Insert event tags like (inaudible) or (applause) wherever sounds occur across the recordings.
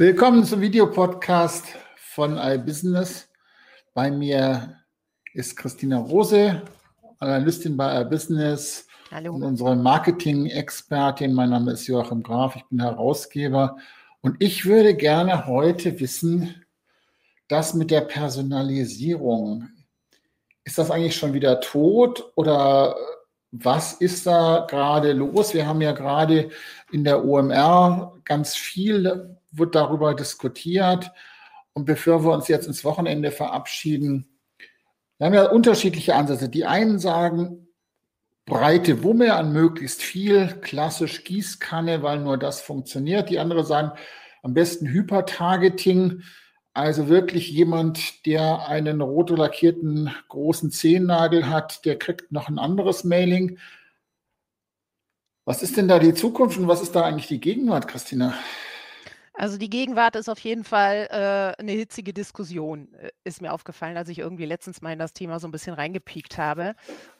Willkommen zum Videopodcast von iBusiness. Bei mir ist Christina Rose, Analystin bei iBusiness Hallo. und unsere Marketing-Expertin. Mein Name ist Joachim Graf, ich bin Herausgeber. Und ich würde gerne heute wissen, das mit der Personalisierung. Ist das eigentlich schon wieder tot oder was ist da gerade los? Wir haben ja gerade in der OMR ganz viel wird darüber diskutiert. Und bevor wir uns jetzt ins Wochenende verabschieden, wir haben ja unterschiedliche Ansätze. Die einen sagen, breite Wumme an möglichst viel, klassisch Gießkanne, weil nur das funktioniert. Die anderen sagen, am besten Hypertargeting, also wirklich jemand, der einen rot lackierten großen Zehennagel hat, der kriegt noch ein anderes Mailing. Was ist denn da die Zukunft und was ist da eigentlich die Gegenwart, Christina? Also die Gegenwart ist auf jeden Fall äh, eine hitzige Diskussion, äh, ist mir aufgefallen, als ich irgendwie letztens mal in das Thema so ein bisschen reingepiekt habe.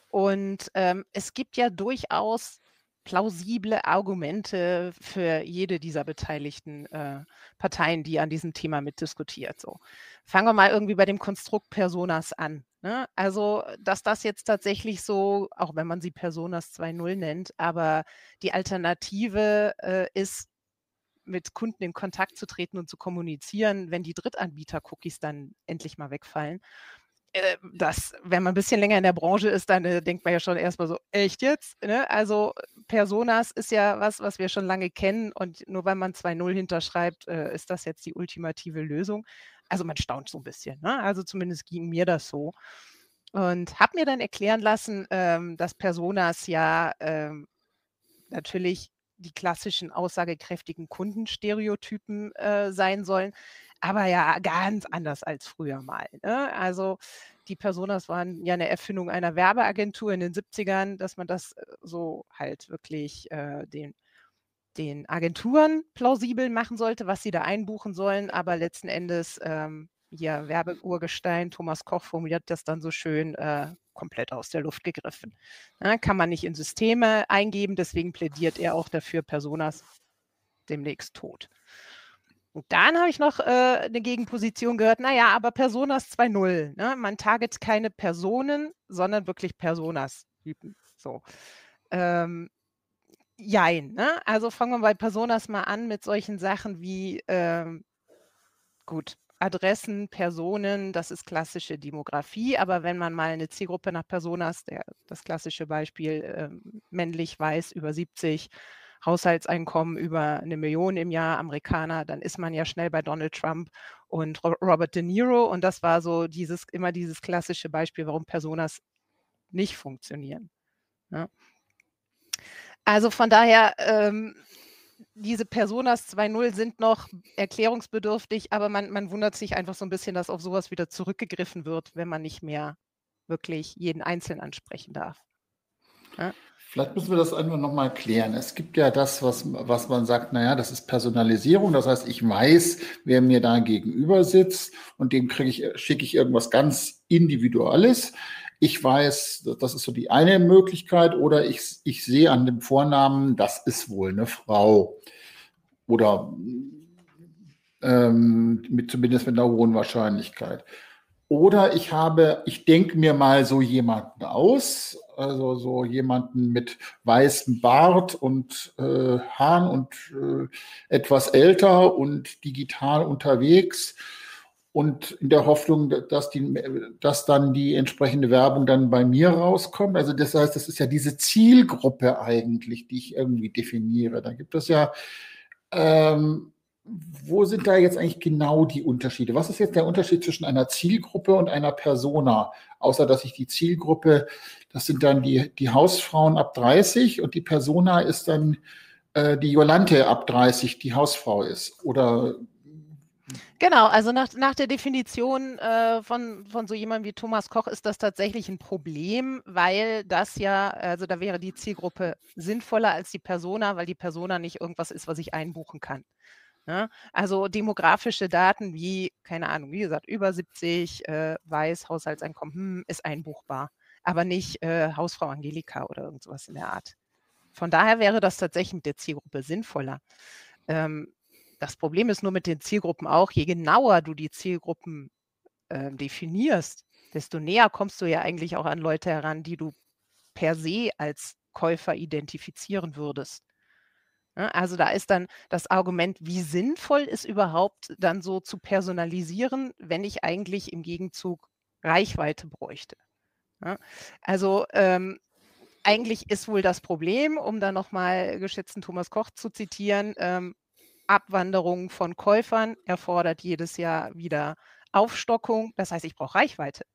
Und ähm, es gibt ja durchaus plausible Argumente für jede dieser beteiligten äh, Parteien, die an diesem Thema mitdiskutiert. So. Fangen wir mal irgendwie bei dem Konstrukt Personas an. Ne? Also, dass das jetzt tatsächlich so, auch wenn man sie Personas 2.0 nennt, aber die Alternative äh, ist, mit Kunden in Kontakt zu treten und zu kommunizieren, wenn die Drittanbieter-Cookies dann endlich mal wegfallen. Äh, das, wenn man ein bisschen länger in der Branche ist, dann äh, denkt man ja schon erstmal so, echt jetzt? Ne? Also Personas ist ja was, was wir schon lange kennen und nur weil man 2.0 hinterschreibt, äh, ist das jetzt die ultimative Lösung. Also man staunt so ein bisschen. Ne? Also zumindest ging mir das so. Und habe mir dann erklären lassen, ähm, dass Personas ja ähm, natürlich die klassischen aussagekräftigen Kundenstereotypen äh, sein sollen, aber ja ganz anders als früher mal. Ne? Also die Personas waren ja eine Erfindung einer Werbeagentur in den 70ern, dass man das äh, so halt wirklich äh, den, den Agenturen plausibel machen sollte, was sie da einbuchen sollen, aber letzten Endes ähm, hier Werbeurgestein, Thomas Koch formuliert das dann so schön, äh, komplett aus der Luft gegriffen. Ja, kann man nicht in Systeme eingeben, deswegen plädiert er auch dafür, Personas demnächst tot. Und dann habe ich noch äh, eine Gegenposition gehört, naja, aber Personas 2.0. Ne? Man target keine Personen, sondern wirklich Personas-Typen. So. Ähm, jein. Ne? Also fangen wir bei Personas mal an mit solchen Sachen wie, ähm, gut, Adressen, Personen, das ist klassische Demografie, aber wenn man mal eine Zielgruppe nach Personas, der, das klassische Beispiel äh, männlich, weiß, über 70, Haushaltseinkommen über eine Million im Jahr, Amerikaner, dann ist man ja schnell bei Donald Trump und Robert De Niro und das war so dieses, immer dieses klassische Beispiel, warum Personas nicht funktionieren. Ja. Also von daher, ähm, diese Personas 2.0 sind noch erklärungsbedürftig, aber man, man wundert sich einfach so ein bisschen, dass auf sowas wieder zurückgegriffen wird, wenn man nicht mehr wirklich jeden Einzelnen ansprechen darf. Ja? Vielleicht müssen wir das einfach nochmal klären. Es gibt ja das, was, was man sagt, naja, das ist Personalisierung. Das heißt, ich weiß, wer mir da gegenüber sitzt und dem kriege ich, schicke ich irgendwas ganz Individuelles. Ich weiß, das ist so die eine Möglichkeit, oder ich, ich sehe an dem Vornamen, das ist wohl eine Frau. Oder ähm, mit, zumindest mit einer hohen Wahrscheinlichkeit. Oder ich habe, ich denke mir mal so jemanden aus, also so jemanden mit weißem Bart und äh, Haaren und äh, etwas älter und digital unterwegs und in der Hoffnung, dass, die, dass dann die entsprechende Werbung dann bei mir rauskommt. Also das heißt, das ist ja diese Zielgruppe eigentlich, die ich irgendwie definiere. Da gibt es ja, ähm, wo sind da jetzt eigentlich genau die Unterschiede? Was ist jetzt der Unterschied zwischen einer Zielgruppe und einer Persona? Außer dass ich die Zielgruppe, das sind dann die, die Hausfrauen ab 30 und die Persona ist dann äh, die Jolante ab 30, die Hausfrau ist. Oder Genau, also nach, nach der Definition äh, von, von so jemandem wie Thomas Koch ist das tatsächlich ein Problem, weil das ja, also da wäre die Zielgruppe sinnvoller als die Persona, weil die Persona nicht irgendwas ist, was ich einbuchen kann. Ne? Also demografische Daten wie, keine Ahnung, wie gesagt, über 70, äh, weiß, Haushaltseinkommen, hm, ist einbuchbar, aber nicht äh, Hausfrau Angelika oder irgendwas in der Art. Von daher wäre das tatsächlich mit der Zielgruppe sinnvoller. Ähm, Das Problem ist nur mit den Zielgruppen auch, je genauer du die Zielgruppen äh, definierst, desto näher kommst du ja eigentlich auch an Leute heran, die du per se als Käufer identifizieren würdest. Ne, also da ist dann das Argument, wie sinnvoll ist überhaupt dann so zu personalisieren, wenn ich eigentlich im Gegenzug Reichweite bräuchte. Ja, also ähm, eigentlich ist wohl das Problem, um da nochmal geschätzten Thomas Koch zu zitieren, ähm, Abwanderung von Käufern erfordert jedes Jahr wieder Aufstockung. Das heißt, ich brauche Reichweite,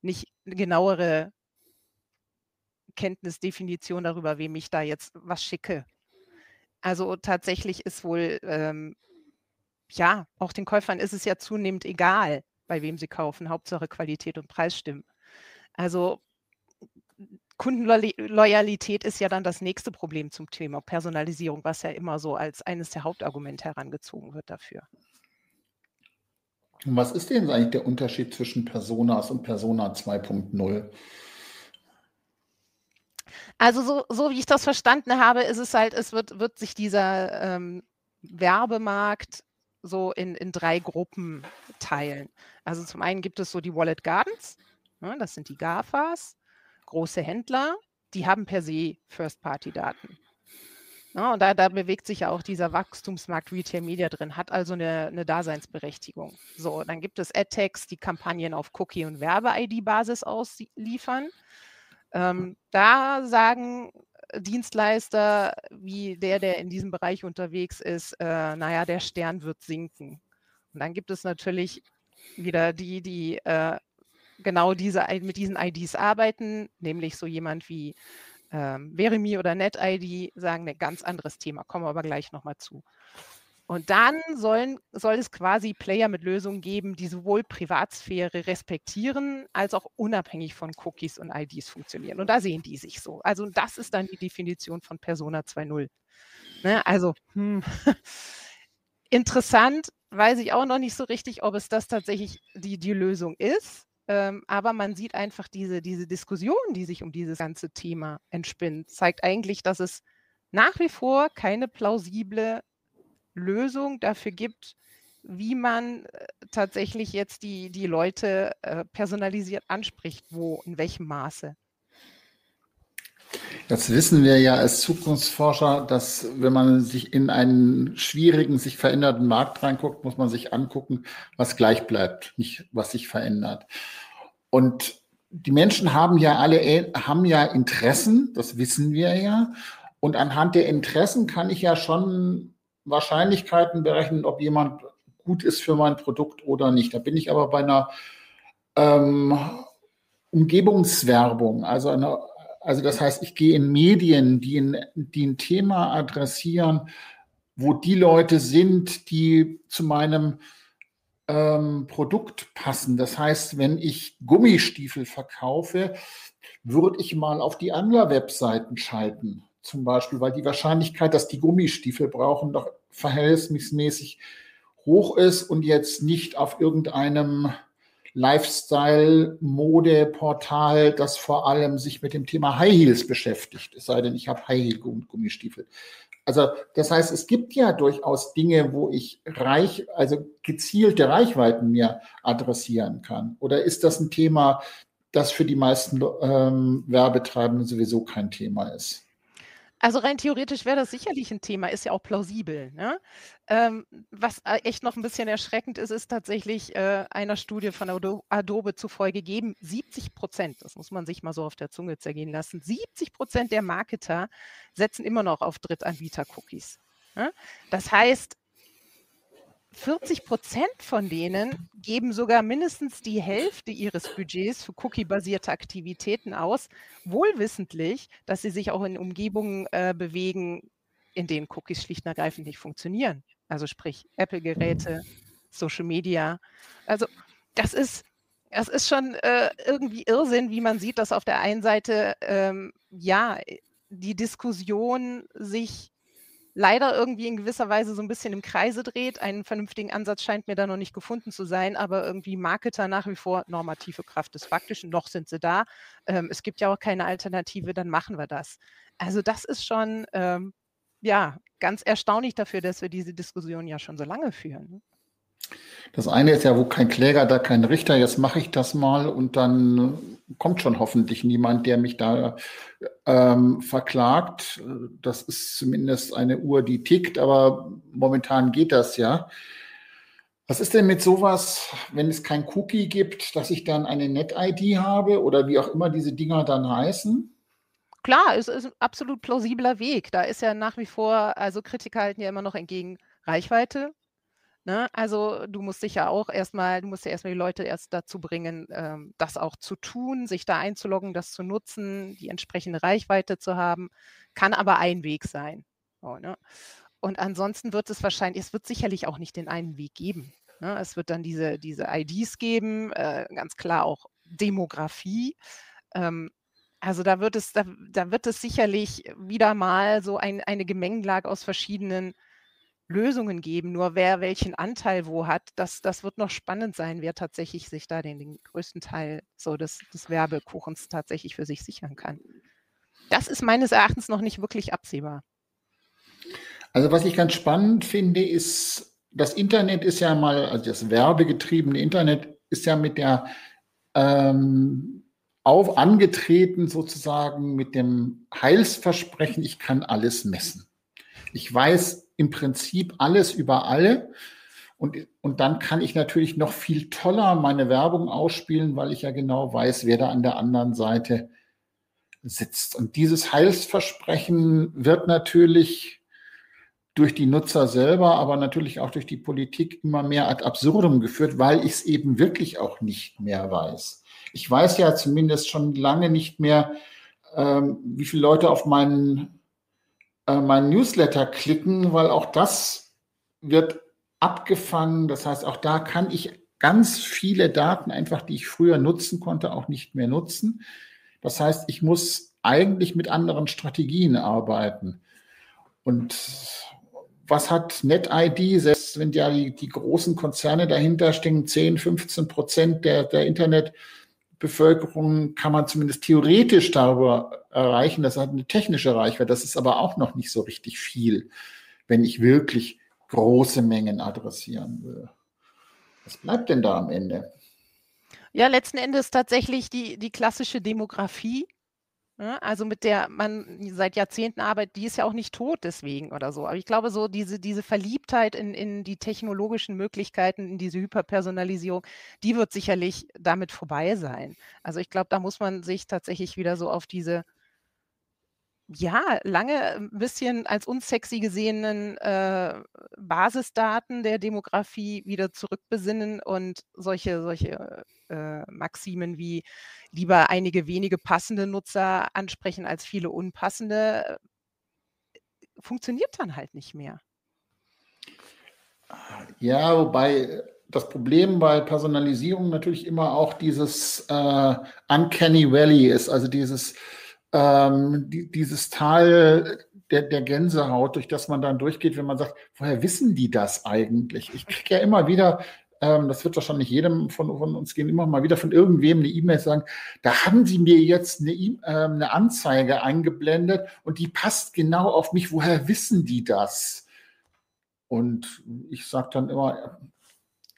nicht genauere Kenntnisdefinition darüber, wem ich da jetzt was schicke. Also tatsächlich ist wohl, ähm, ja, auch den Käufern ist es ja zunehmend egal, bei wem sie kaufen. Hauptsache Qualität und Preis stimmen. Also Kundenloyalität ist ja dann das nächste Problem zum Thema Personalisierung, was ja immer so als eines der Hauptargumente herangezogen wird dafür. Und was ist denn eigentlich der Unterschied zwischen Personas und Persona 2.0? Also so, so, wie ich das verstanden habe, ist es halt, es wird, wird sich dieser ähm, Werbemarkt so in, in drei Gruppen teilen. Also zum einen gibt es so die Wallet Gardens, ne, das sind die GAFAs, große Händler, die haben per se First-Party-Daten. Ja, und da, da, bewegt sich ja auch dieser Wachstumsmarkt Retail Media drin, hat also eine, eine Daseinsberechtigung. So, dann gibt es AdTechs, die Kampagnen auf Cookie- und Werbe-ID-Basis ausliefern. Ähm, da sagen Dienstleister wie der, der in diesem Bereich unterwegs ist, äh, naja, der Stern wird sinken. Und dann gibt es natürlich wieder die, die äh, genau diese, mit diesen IDs arbeiten, nämlich so jemand wie ähm, Verimi oder NetID, sagen ein ganz anderes Thema, kommen wir aber gleich nochmal zu. Und dann sollen, soll es quasi Player mit Lösungen geben, die sowohl Privatsphäre respektieren, als auch unabhängig von Cookies und IDs funktionieren. Und da sehen die sich so. Also das ist dann die Definition von Persona 2.0. Ne? Also hm. (laughs) interessant, weiß ich auch noch nicht so richtig, ob es das tatsächlich die, die Lösung ist. Ähm, aber man sieht einfach diese, diese Diskussion, die sich um dieses ganze Thema entspinnt, zeigt eigentlich, dass es nach wie vor keine plausible Lösung dafür gibt, wie man äh, tatsächlich jetzt die, die Leute äh, personalisiert anspricht, wo, in welchem Maße. Jetzt wissen wir ja als Zukunftsforscher, dass wenn man sich in einen schwierigen, sich verändernden Markt reinguckt, muss man sich angucken, was gleich bleibt, nicht was sich verändert. Und die Menschen haben ja alle haben ja Interessen, das wissen wir ja. Und anhand der Interessen kann ich ja schon Wahrscheinlichkeiten berechnen, ob jemand gut ist für mein Produkt oder nicht. Da bin ich aber bei einer ähm, Umgebungswerbung, also eine also das heißt, ich gehe in Medien, die ein, die ein Thema adressieren, wo die Leute sind, die zu meinem ähm, Produkt passen. Das heißt, wenn ich Gummistiefel verkaufe, würde ich mal auf die Angler-Webseiten schalten, zum Beispiel, weil die Wahrscheinlichkeit, dass die Gummistiefel brauchen, doch verhältnismäßig hoch ist und jetzt nicht auf irgendeinem Lifestyle-Mode-Portal, das vor allem sich mit dem Thema High Heels beschäftigt, es sei denn, ich habe High Heel Gummistiefel. Also das heißt, es gibt ja durchaus Dinge, wo ich reich, also gezielte Reichweiten mir adressieren kann. Oder ist das ein Thema, das für die meisten ähm, Werbetreibenden sowieso kein Thema ist? Also rein theoretisch wäre das sicherlich ein Thema, ist ja auch plausibel. Ne? Ähm, was äh, echt noch ein bisschen erschreckend ist, ist tatsächlich äh, einer Studie von Adobe zufolge geben 70 Prozent, das muss man sich mal so auf der Zunge zergehen lassen, 70 Prozent der Marketer setzen immer noch auf Drittanbieter-Cookies. Ne? Das heißt, 40 Prozent von denen geben sogar mindestens die Hälfte ihres Budgets für cookie-basierte Aktivitäten aus, wohlwissentlich, dass sie sich auch in Umgebungen äh, bewegen, in denen Cookies schlicht und ergreifend nicht funktionieren. Also sprich Apple-Geräte, Social Media. Also das ist, das ist schon äh, irgendwie Irrsinn, wie man sieht, dass auf der einen Seite ähm, ja die Diskussion sich leider irgendwie in gewisser Weise so ein bisschen im Kreise dreht. Einen vernünftigen Ansatz scheint mir da noch nicht gefunden zu sein, aber irgendwie Marketer nach wie vor normative Kraft des Faktischen, noch sind sie da. Ähm, es gibt ja auch keine Alternative, dann machen wir das. Also das ist schon ähm, ja ganz erstaunlich dafür, dass wir diese Diskussion ja schon so lange führen. Ne? Das eine ist ja, wo kein Kläger, da kein Richter, jetzt mache ich das mal und dann kommt schon hoffentlich niemand, der mich da ähm, verklagt. Das ist zumindest eine Uhr, die tickt, aber momentan geht das ja. Was ist denn mit sowas, wenn es kein Cookie gibt, dass ich dann eine Net-ID habe oder wie auch immer diese Dinger dann heißen? Klar, es ist ein absolut plausibler Weg. Da ist ja nach wie vor, also Kritiker halten ja immer noch entgegen Reichweite. Ne? Also du musst dich ja auch erstmal, du musst ja erstmal die Leute erst dazu bringen, ähm, das auch zu tun, sich da einzuloggen, das zu nutzen, die entsprechende Reichweite zu haben. Kann aber ein Weg sein. So, ne? Und ansonsten wird es wahrscheinlich, es wird sicherlich auch nicht den einen Weg geben. Ne? Es wird dann diese, diese IDs geben, äh, ganz klar auch Demografie. Ähm, also da wird es, da, da wird es sicherlich wieder mal so ein, eine Gemengelage aus verschiedenen Lösungen geben. Nur wer welchen Anteil wo hat, das, das wird noch spannend sein, wer tatsächlich sich da den, den größten Teil so des, des Werbekuchens tatsächlich für sich sichern kann. Das ist meines Erachtens noch nicht wirklich absehbar. Also was ich ganz spannend finde, ist, das Internet ist ja mal, also das werbegetriebene Internet ist ja mit der ähm, auf angetreten sozusagen mit dem Heilsversprechen, ich kann alles messen. Ich weiß im Prinzip alles über alle. Und, und dann kann ich natürlich noch viel toller meine Werbung ausspielen, weil ich ja genau weiß, wer da an der anderen Seite sitzt. Und dieses Heilsversprechen wird natürlich durch die Nutzer selber, aber natürlich auch durch die Politik immer mehr ad absurdum geführt, weil ich es eben wirklich auch nicht mehr weiß. Ich weiß ja zumindest schon lange nicht mehr, ähm, wie viele Leute auf meinen, äh, meinen Newsletter klicken, weil auch das wird abgefangen. Das heißt, auch da kann ich ganz viele Daten einfach, die ich früher nutzen konnte, auch nicht mehr nutzen. Das heißt, ich muss eigentlich mit anderen Strategien arbeiten. Und was hat NetID, selbst wenn ja die, die großen Konzerne dahinter stehen, 10, 15 Prozent der, der Internet- Bevölkerung kann man zumindest theoretisch darüber erreichen. Das hat eine technische Reichweite. Das ist aber auch noch nicht so richtig viel, wenn ich wirklich große Mengen adressieren will. Was bleibt denn da am Ende? Ja, letzten Endes tatsächlich die, die klassische Demografie. Ne? Also mit der man seit Jahrzehnten arbeitet, die ist ja auch nicht tot deswegen oder so. Aber ich glaube, so diese, diese Verliebtheit in, in die technologischen Möglichkeiten, in diese Hyperpersonalisierung, die wird sicherlich damit vorbei sein. Also ich glaube, da muss man sich tatsächlich wieder so auf diese ja, lange ein bisschen als unsexy gesehenen äh, Basisdaten der Demografie wieder zurückbesinnen und solche, solche äh, Maximen wie lieber einige wenige passende Nutzer ansprechen als viele unpassende, äh, funktioniert dann halt nicht mehr. Ja, wobei das Problem bei Personalisierung natürlich immer auch dieses äh, Uncanny Valley ist, also dieses ähm, die, dieses Tal der, der Gänsehaut, durch das man dann durchgeht, wenn man sagt, woher wissen die das eigentlich? Ich kriege ja immer wieder, ähm, das wird wahrscheinlich jedem von, von, uns gehen, immer mal wieder von irgendwem eine E-Mail sagen, da haben sie mir jetzt eine, e äh, eine Anzeige eingeblendet und die passt genau auf mich. Woher wissen die das? Und ich sage dann immer,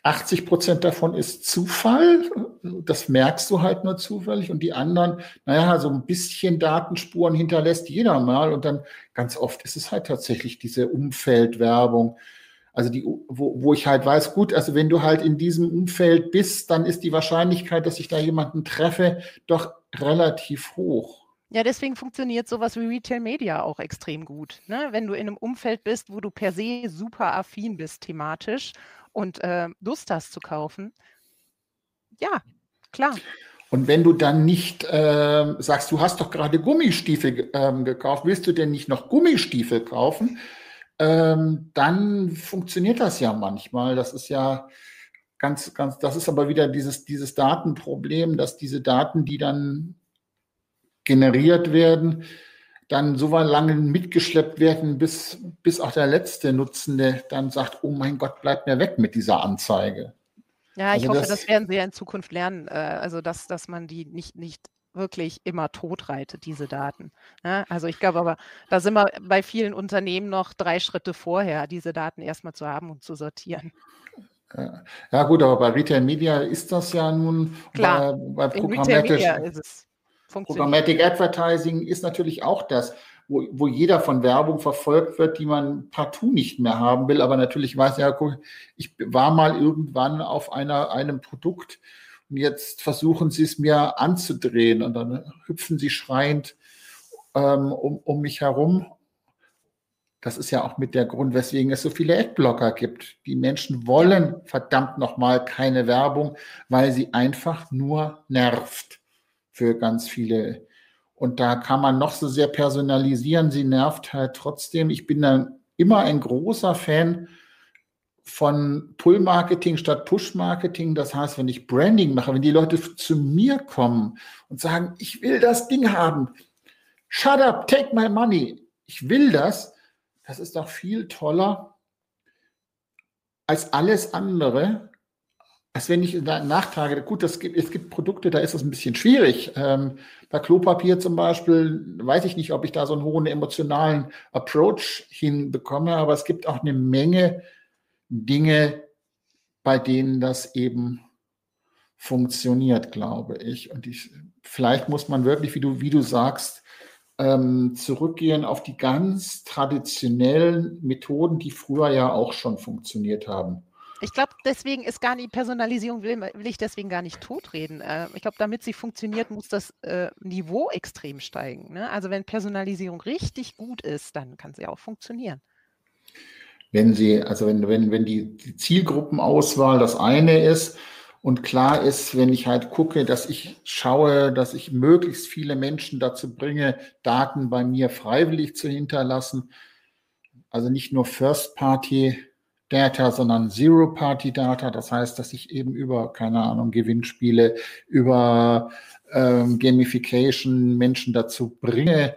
80 Prozent davon ist Zufall. Das merkst du halt nur zufällig. Und die anderen, naja, so ein bisschen Datenspuren hinterlässt jeder mal. Und dann ganz oft ist es halt tatsächlich diese Umfeldwerbung. Also die, wo, wo ich halt weiß, gut, also wenn du halt in diesem Umfeld bist, dann ist die Wahrscheinlichkeit, dass ich da jemanden treffe, doch relativ hoch. Ja, deswegen funktioniert sowas wie Retail Media auch extrem gut. Ne? Wenn du in einem Umfeld bist, wo du per se super affin bist thematisch und äh, Lust hast zu kaufen, ja, klar. Und wenn du dann nicht äh, sagst, du hast doch gerade Gummistiefel ähm, gekauft, willst du denn nicht noch Gummistiefel kaufen? Ähm, dann funktioniert das ja manchmal. Das ist ja ganz, ganz, das ist aber wieder dieses, dieses Datenproblem, dass diese Daten, die dann generiert werden, dann so lange mitgeschleppt werden, bis, bis auch der letzte Nutzende dann sagt, oh mein Gott, bleib mir weg mit dieser Anzeige. Ja, ich also hoffe, das, das, werden sie ja in Zukunft lernen. Äh, also, dass, dass man die nicht, nicht wirklich immer totreitet, diese Daten. Ja, also ich glaube aber, da sind wir bei vielen Unternehmen noch drei Schritte vorher, diese Daten erstmal zu haben und zu sortieren. Ja gut, aber bei Retail Media ist das ja nun Klar, bei, bei Programmatic Advertising ist natürlich auch das, wo, wo jeder von Werbung verfolgt wird, die man partout nicht mehr haben will. Aber natürlich weiß ja, ich war mal irgendwann auf einer, einem Produkt und jetzt versuchen sie es mir anzudrehen und dann hüpfen sie schreiend ähm, um, um mich herum. Das ist ja auch mit der Grund, weswegen es so viele Adblocker gibt. Die Menschen wollen verdammt nochmal keine Werbung, weil sie einfach nur nervt für ganz viele. Und da kann man noch so sehr personalisieren, sie nervt halt trotzdem. Ich bin dann immer ein großer Fan von Pull-Marketing statt Push-Marketing. Das heißt, wenn ich Branding mache, wenn die Leute zu mir kommen und sagen, ich will das Ding haben, shut up, take my money, ich will das, das ist doch viel toller als alles andere, als wenn ich nachtrage. Gut, das gibt, es gibt Produkte, da ist das ein bisschen schwierig. Ähm, bei Klopapier zum Beispiel weiß ich nicht, ob ich da so einen hohen emotionalen Approach hinbekomme, aber es gibt auch eine Menge Dinge, bei denen das eben funktioniert, glaube ich. Und ich, vielleicht muss man wirklich, wie du, wie du sagst, ähm, zurückgehen auf die ganz traditionellen Methoden, die früher ja auch schon funktioniert haben. Ich glaube, deswegen ist gar nicht, Personalisierung will, will ich deswegen gar nicht totreden. Äh, ich glaube, damit sie funktioniert, muss das äh, Niveau extrem steigen. Ne? Also wenn Personalisierung richtig gut ist, dann kann sie auch funktionieren wenn sie, also wenn, wenn, wenn die, die Zielgruppenauswahl das eine ist und klar ist, wenn ich halt gucke, dass ich schaue, dass ich möglichst viele Menschen dazu bringe, Daten bei mir freiwillig zu hinterlassen. Also nicht nur First-Party Data, sondern Zero-Party-Data. Das heißt, dass ich eben über, keine Ahnung, Gewinnspiele, über ähm, Gamification Menschen dazu bringe,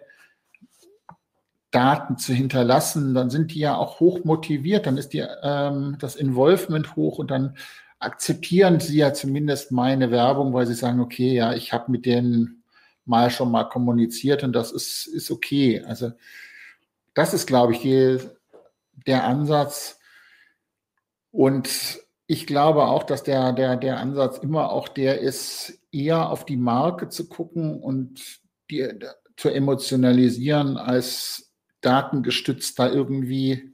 Daten zu hinterlassen, dann sind die ja auch hoch motiviert, dann ist die, ähm, das Involvement hoch und dann akzeptieren sie ja zumindest meine Werbung, weil sie sagen, okay, ja, ich habe mit denen mal schon mal kommuniziert und das ist, ist okay. Also das ist, glaube ich, die, der Ansatz. Und ich glaube auch, dass der, der, der Ansatz immer auch der ist, eher auf die Marke zu gucken und die zu emotionalisieren, als datengestützt da irgendwie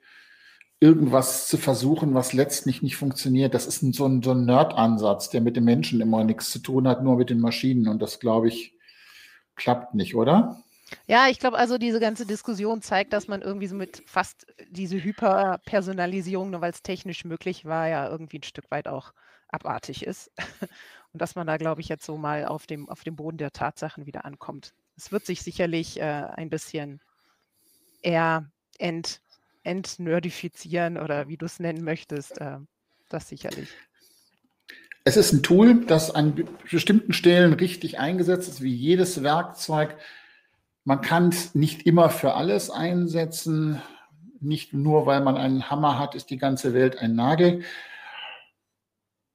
irgendwas zu versuchen, was letztlich nicht funktioniert. Das ist ein, so ein, so ein Nerd-Ansatz, der mit den Menschen immer nichts zu tun hat, nur mit den Maschinen. Und das, glaube ich, klappt nicht, oder? Ja, ich glaube also, diese ganze Diskussion zeigt, dass man irgendwie so mit fast diese Hyperpersonalisierung, nur weil es technisch möglich war, ja irgendwie ein Stück weit auch abartig ist. (laughs) Und dass man da, glaube ich, jetzt so mal auf dem, auf dem Boden der Tatsachen wieder ankommt. Es wird sich sicherlich äh, ein bisschen eher ent, entnerdifizieren oder wie du es nennen möchtest, äh, das sicherlich. Es ist ein Tool, das an bestimmten Stellen richtig eingesetzt ist, wie jedes Werkzeug. Man kann es nicht immer für alles einsetzen. Nicht nur, weil man einen Hammer hat, ist die ganze Welt ein Nagel.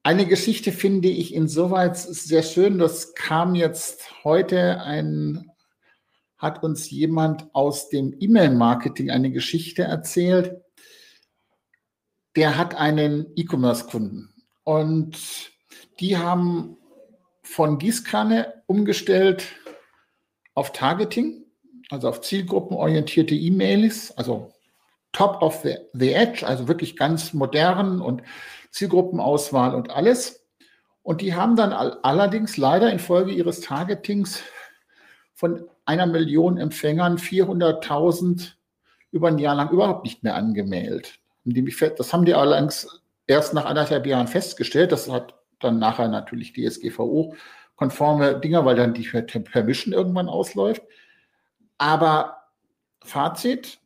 Eine Geschichte finde ich insoweit sehr schön. Das kam jetzt heute ein hat uns jemand aus dem E-Mail-Marketing eine Geschichte erzählt. Der hat einen E-Commerce-Kunden und die haben von Gießkanne umgestellt auf Targeting, also auf zielgruppenorientierte E-Mails, also top of the, edge, also wirklich ganz modern und Zielgruppenauswahl und alles. Und die haben dann allerdings leider infolge ihres Targetings von einer Million Empfängern 400.000 über ein Jahr lang überhaupt nicht mehr angemeldet. Das haben die allerdings erst nach anderthalb Jahren festgestellt. Das hat dann nachher natürlich die SGVO-konforme Dinger, weil dann die Permission irgendwann ausläuft. Aber Fazit,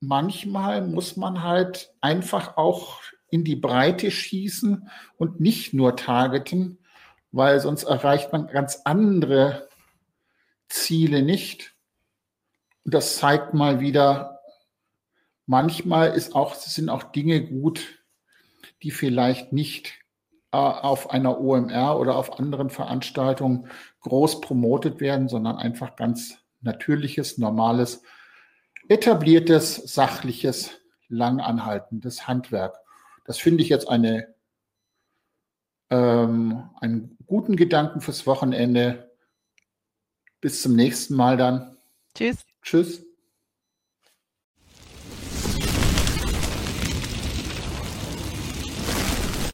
manchmal muss man halt einfach auch in die Breite schießen und nicht nur targeten, weil sonst erreicht man ganz andere Ziele nicht. Und das zeigt mal wieder, manchmal ist auch, sind auch Dinge gut, die vielleicht nicht auf einer OMR oder auf anderen Veranstaltungen groß promotet werden, sondern einfach ganz natürliches, normales, etabliertes, sachliches, langanhaltendes Handwerk. Das finde ich jetzt eine, ähm, einen guten Gedanken fürs Wochenende. Bis zum nächsten Mal dann. Tschüss. Tschüss.